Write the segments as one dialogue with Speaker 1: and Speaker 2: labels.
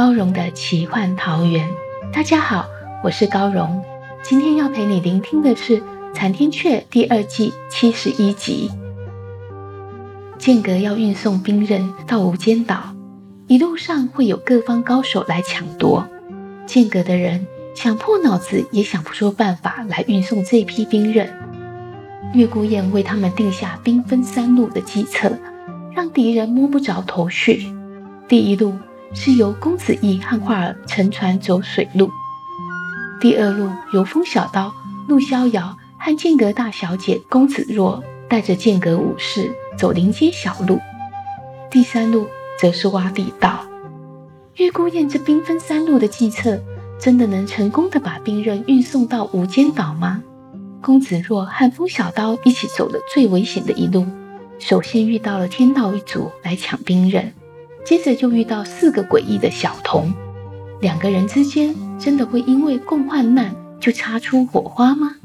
Speaker 1: 高荣的奇幻桃源。大家好，我是高荣。今天要陪你聆听的是《残天阙》第二季七十一集。剑阁要运送兵刃到无间岛，一路上会有各方高手来抢夺。剑阁的人想破脑子也想不出办法来运送这批兵刃。月孤雁为他们定下兵分三路的计策，让敌人摸不着头绪。第一路。是由公子义和画儿乘船走水路，第二路由风小刀、陆逍遥和剑阁大小姐公子若带着剑阁武士走林间小路，第三路则是挖地道。月孤雁这兵分三路的计策，真的能成功的把兵刃运送到无间岛吗？公子若和风小刀一起走了最危险的一路，首先遇到了天道一族来抢兵刃。接着就遇到四个诡异的小童，两个人之间真的会因为共患难就擦出火花吗？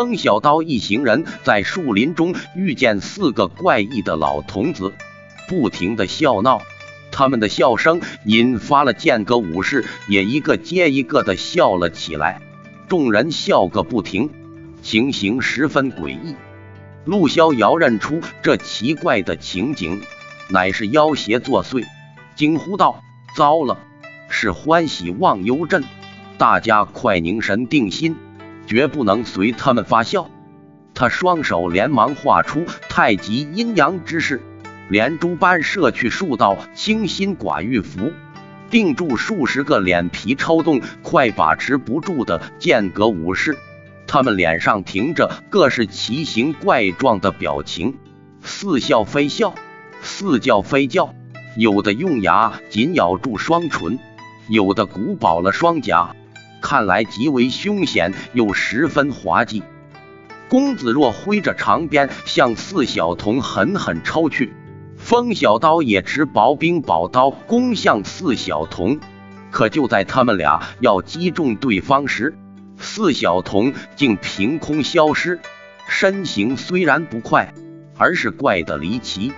Speaker 2: 风小刀一行人在树林中遇见四个怪异的老童子，不停的笑闹。他们的笑声引发了剑阁武士也一个接一个的笑了起来，众人笑个不停，情形十分诡异。陆逍遥认出这奇怪的情景，乃是妖邪作祟，惊呼道：“糟了，是欢喜忘忧阵！大家快凝神定心！”绝不能随他们发笑。他双手连忙画出太极阴阳之势，连珠般射去数道清心寡欲符，定住数十个脸皮抽动、快把持不住的剑阁武士。他们脸上停着各式奇形怪状的表情，似笑非笑，似叫非叫。有的用牙紧咬住双唇，有的鼓饱了双颊。看来极为凶险，又十分滑稽。公子若挥着长鞭向四小童狠狠抽去，风小刀也持薄冰宝刀攻向四小童。可就在他们俩要击中对方时，四小童竟凭空消失，身形虽然不快，而是怪得离奇，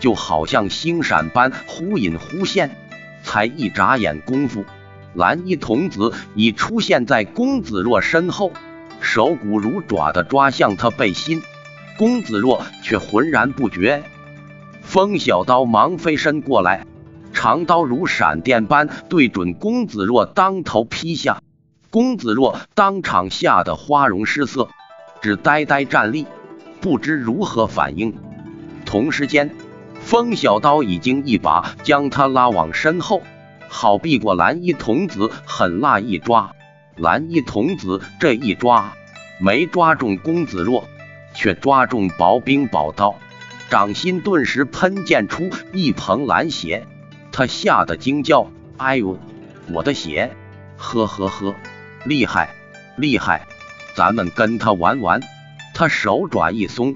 Speaker 2: 就好像星闪般忽隐忽现。才一眨眼功夫。蓝衣童子已出现在公子若身后，手骨如爪的抓向他背心，公子若却浑然不觉。风小刀忙飞身过来，长刀如闪电般对准公子若当头劈下，公子若当场吓得花容失色，只呆呆站立，不知如何反应。同时间，风小刀已经一把将他拉往身后。好避过蓝衣童子狠辣一抓，蓝衣童子这一抓没抓中公子若，却抓中薄冰宝刀，掌心顿时喷溅出一捧蓝血，他吓得惊叫：“哎呦，我的血！呵呵呵，厉害厉害，咱们跟他玩玩。”他手爪一松，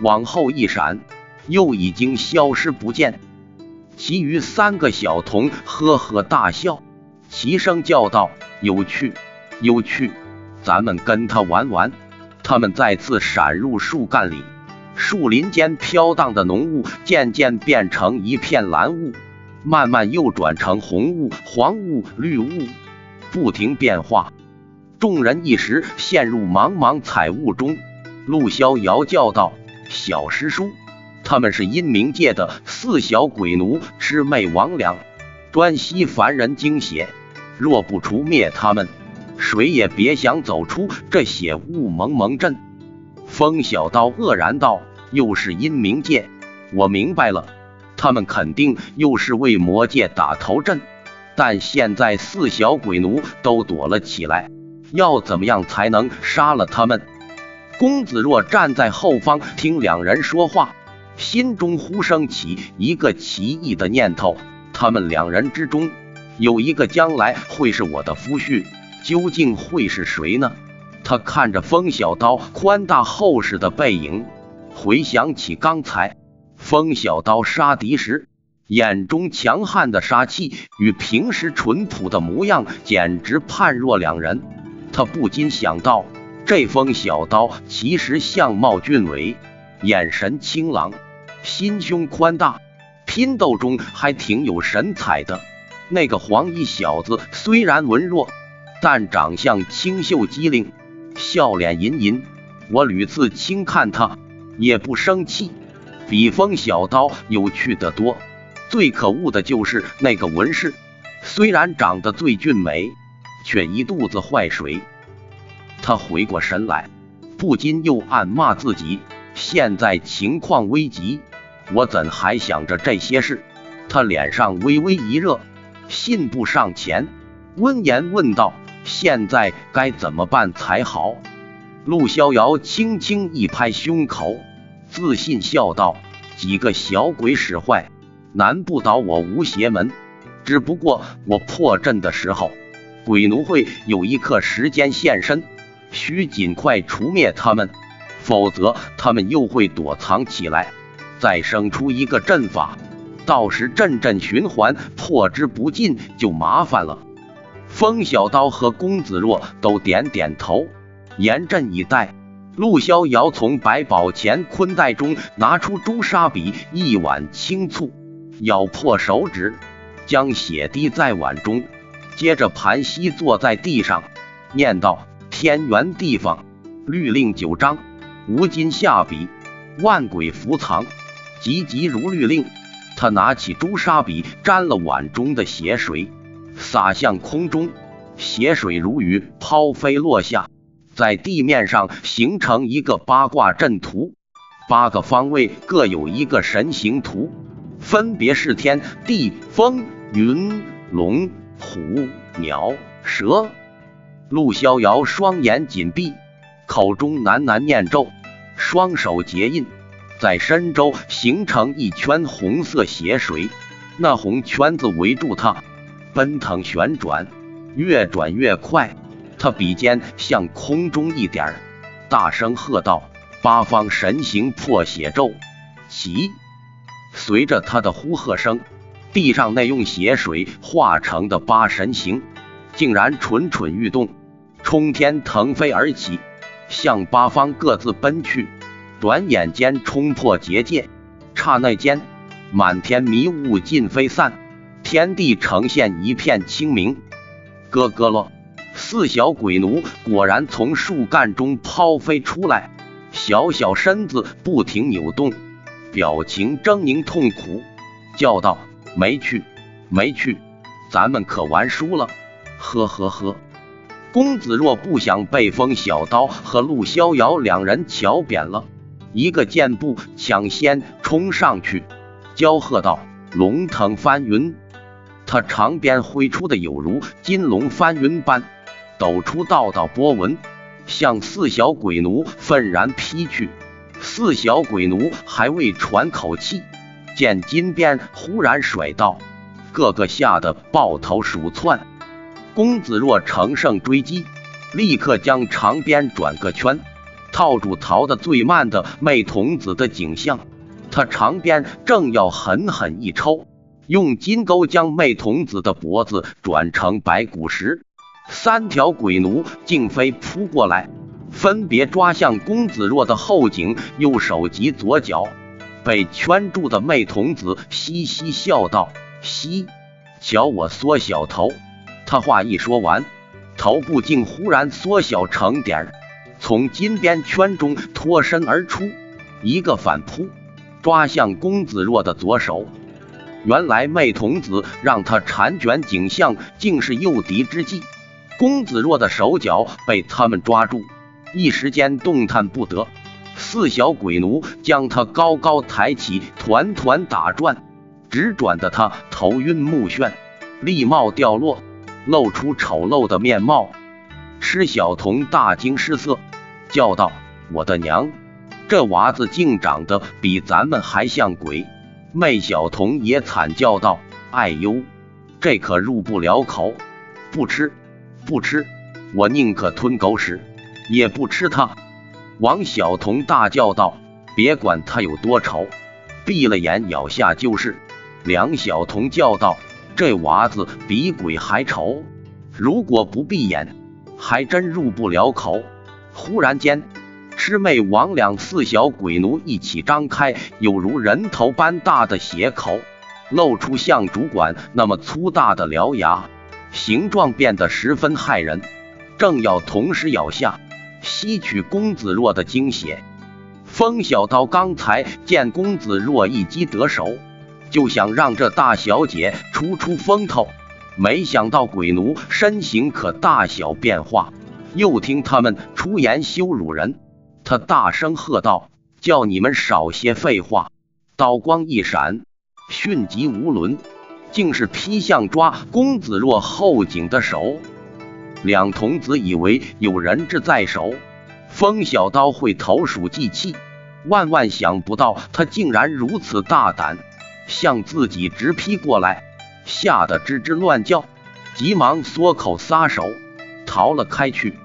Speaker 2: 往后一闪，又已经消失不见。其余三个小童呵呵大笑，齐声叫道：“有趣，有趣，咱们跟他玩玩。”他们再次闪入树干里，树林间飘荡的浓雾渐渐变成一片蓝雾，慢慢又转成红雾、黄雾、绿雾，不停变化。众人一时陷入茫茫彩雾中。陆逍遥叫道：“小师叔，他们是阴冥界的四小鬼奴，魑魅魍魉，专吸凡人精血。若不除灭他们，谁也别想走出这血雾蒙蒙阵。”风小刀愕然道：“又是阴冥界，我明白了，他们肯定又是为魔界打头阵。但现在四小鬼奴都躲了起来，要怎么样才能杀了他们？”公子若站在后方听两人说话，心中忽升起一个奇异的念头：他们两人之中有一个将来会是我的夫婿，究竟会是谁呢？他看着风小刀宽大厚实的背影，回想起刚才风小刀杀敌时眼中强悍的杀气，与平时淳朴的模样简直判若两人。他不禁想到。这风小刀其实相貌俊伟，眼神清朗，心胸宽大，拼斗中还挺有神采的。那个黄衣小子虽然文弱，但长相清秀机灵，笑脸盈盈。我屡次轻看他，也不生气，比风小刀有趣的多。最可恶的就是那个文士，虽然长得最俊美，却一肚子坏水。他回过神来，不禁又暗骂自己：现在情况危急，我怎还想着这些事？他脸上微微一热，信步上前，温言问道：“现在该怎么办才好？”陆逍遥轻轻一拍胸口，自信笑道：“几个小鬼使坏，难不倒我无邪门。只不过我破阵的时候，鬼奴会有一刻时间现身。”需尽快除灭他们，否则他们又会躲藏起来，再生出一个阵法，到时阵阵循环，破之不尽就麻烦了。风小刀和公子若都点点头，严阵以待。陆逍遥从百宝乾坤袋中拿出朱砂笔，一碗清醋，咬破手指，将血滴在碗中，接着盘膝坐在地上，念道。天圆地方，律令九章，无今下笔，万鬼伏藏，急急如律令。他拿起朱砂笔，沾了碗中的血水，洒向空中，血水如雨抛飞落下，在地面上形成一个八卦阵图，八个方位各有一个神形图，分别是天地风云龙虎鸟蛇。陆逍遥双眼紧闭，口中喃喃念咒，双手结印，在身周形成一圈红色血水。那红圈子围住他，奔腾旋转，越转越快。他笔尖向空中一点，大声喝道：“八方神行破血咒，起！”随着他的呼喝声，地上那用血水化成的八神行，竟然蠢蠢欲动。冲天腾飞而起，向八方各自奔去。转眼间冲破结界，刹那间，满天迷雾尽飞散，天地呈现一片清明。咯咯咯，四小鬼奴果然从树干中抛飞出来，小小身子不停扭动，表情狰狞痛苦，叫道：“没去，没去，咱们可玩输了！”呵呵呵。公子若不想被风小刀和陆逍遥两人瞧扁了，一个箭步抢先冲上去，娇喝道：“龙腾翻云！”他长鞭挥出的有如金龙翻云般，抖出道道波纹，向四小鬼奴愤然劈去。四小鬼奴还未喘口气，见金鞭忽然甩到，个个吓得抱头鼠窜。公子若乘胜追击，立刻将长鞭转个圈，套住逃得最慢的媚童子的颈项。他长鞭正要狠狠一抽，用金钩将媚童子的脖子转成白骨时，三条鬼奴竟飞扑过来，分别抓向公子若的后颈、右手及左脚。被圈住的媚童子嘻嘻笑道：“嘻，瞧我缩小头。”他话一说完，头部竟忽然缩小成点儿，从金边圈中脱身而出，一个反扑，抓向公子若的左手。原来媚童子让他缠卷颈项，竟是诱敌之计。公子若的手脚被他们抓住，一时间动弹不得。四小鬼奴将他高高抬起，团团打转，直转得他头晕目眩，立帽掉落，露出丑陋的面貌。吃小童大惊失色，叫道：“我的娘，这娃子竟长得比咱们还像鬼！”媚小童也惨叫道：“哎呦，这可入不了口，不吃，不吃，我宁可吞狗屎，也不吃它。”王小童大叫道：“别管他有多丑，闭了眼咬下就是。”梁小童叫道：“这娃子比鬼还丑，如果不闭眼，还真入不了口。”忽然间，魑魅魍魉四小鬼奴一起张开有如人头般大的血口，露出像主管那么粗大的獠牙，形状变得十分骇人，正要同时咬下。吸取公子若的精血，风小刀刚才见公子若一击得手，就想让这大小姐出出风头，没想到鬼奴身形可大小变化，又听他们出言羞辱人，他大声喝道：“叫你们少些废话！”刀光一闪，迅疾无伦，竟是劈向抓公子若后颈的手。两童子以为有人质在手，风小刀会投鼠忌器，万万想不到他竟然如此大胆，向自己直劈过来，吓得吱吱乱叫，急忙缩口撒手。逃了开去。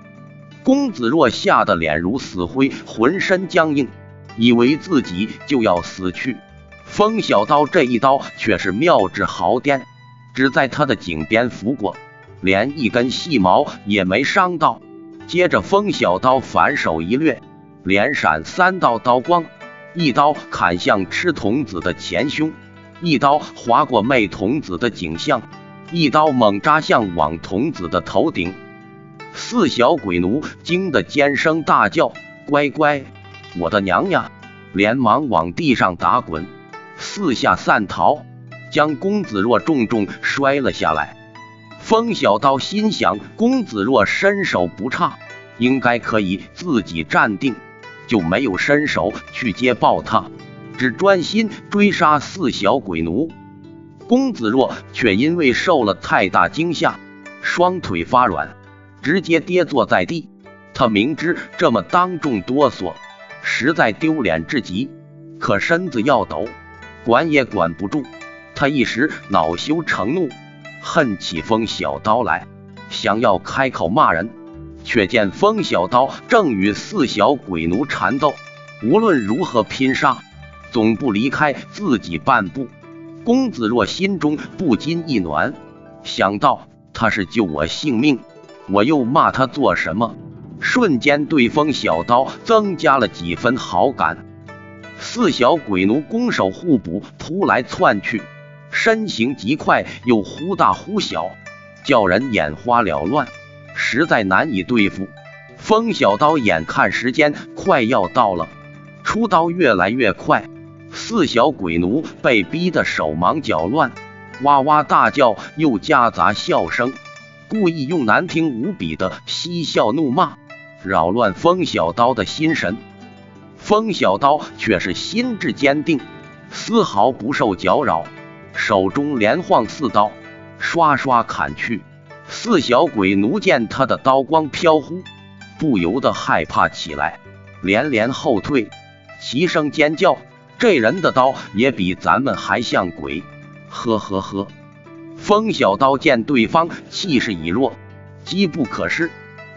Speaker 2: 公子若吓得脸如死灰，浑身僵硬，以为自己就要死去。风小刀这一刀却是妙至毫巅，只在他的颈边拂过。连一根细毛也没伤到。接着，风小刀反手一掠，连闪三道刀光，一刀砍向赤童子的前胸，一刀划过媚童子的颈项，一刀猛扎向网童子的头顶。四小鬼奴惊得尖声大叫：“乖乖，我的娘呀！”连忙往地上打滚，四下散逃，将公子若重重摔了下来。风小刀心想：公子若身手不差，应该可以自己站定，就没有伸手去接抱他，只专心追杀四小鬼奴。公子若却因为受了太大惊吓，双腿发软，直接跌坐在地。他明知这么当众哆嗦，实在丢脸至极，可身子要抖，管也管不住。他一时恼羞成怒。恨起风小刀来，想要开口骂人，却见风小刀正与四小鬼奴缠斗，无论如何拼杀，总不离开自己半步。公子若心中不禁一暖，想到他是救我性命，我又骂他做什么？瞬间对风小刀增加了几分好感。四小鬼奴攻守互补，扑来窜去。身形极快，又忽大忽小，叫人眼花缭乱，实在难以对付。风小刀眼看时间快要到了，出刀越来越快，四小鬼奴被逼得手忙脚乱，哇哇大叫，又夹杂笑声，故意用难听无比的嬉笑怒骂，扰乱风小刀的心神。风小刀却是心智坚定，丝毫不受搅扰。手中连晃四刀，刷刷砍去。四小鬼奴见他的刀光飘忽，不由得害怕起来，连连后退，齐声尖叫：“这人的刀也比咱们还像鬼！”呵呵呵。风小刀见对方气势已弱，机不可失，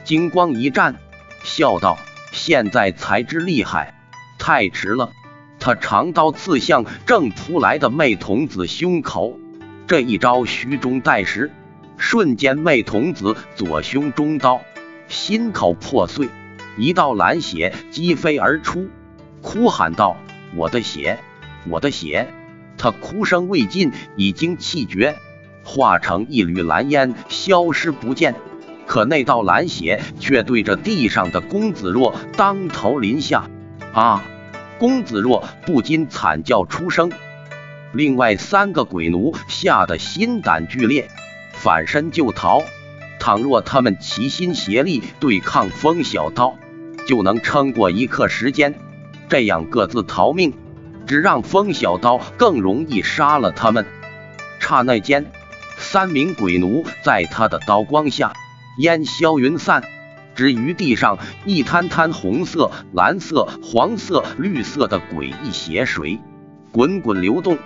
Speaker 2: 金光一战，笑道：“现在才知厉害，太迟了。”他长刀刺向正扑来的媚童子胸口，这一招虚中带实，瞬间媚童子左胸中刀，心口破碎，一道蓝血击飞而出，哭喊道：“我的血，我的血！”他哭声未尽，已经气绝，化成一缕蓝烟消失不见。可那道蓝血却对着地上的公子若当头淋下。啊！公子若不禁惨叫出声。另外三个鬼奴吓得心胆俱裂，反身就逃。倘若他们齐心协力对抗风小刀，就能撑过一刻时间。这样各自逃命，只让风小刀更容易杀了他们。刹那间，三名鬼奴在他的刀光下烟消云散，只余地上一滩滩红色、蓝色、黄色、绿色的诡异血水滚滚流动。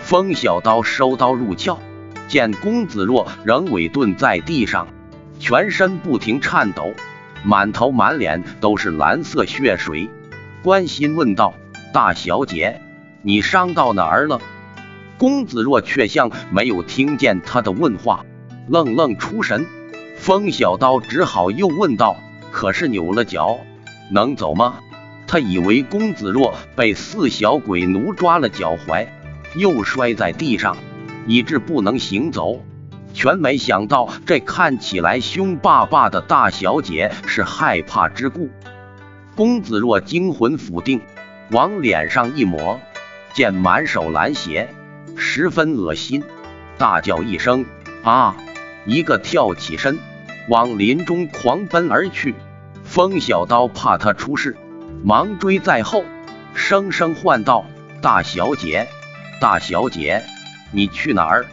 Speaker 2: 风小刀收刀入鞘，见公子若仍委顿在地上，全身不停颤抖，满头满脸都是蓝色血水，关心问道：“大小姐，你伤到哪儿了？”公子若却像没有听见他的问话，愣愣出神。风小刀只好又问道：“可是扭了脚，能走吗？”他以为公子若被四小鬼奴抓了脚踝。又摔在地上，以致不能行走。全没想到，这看起来凶巴巴的大小姐是害怕之故。公子若惊魂甫定，往脸上一抹，见满手蓝血，十分恶心，大叫一声：“啊！”一个跳起身，往林中狂奔而去。风小刀怕他出事，忙追在后，声声唤道：“大小姐！”大小姐，你去哪儿？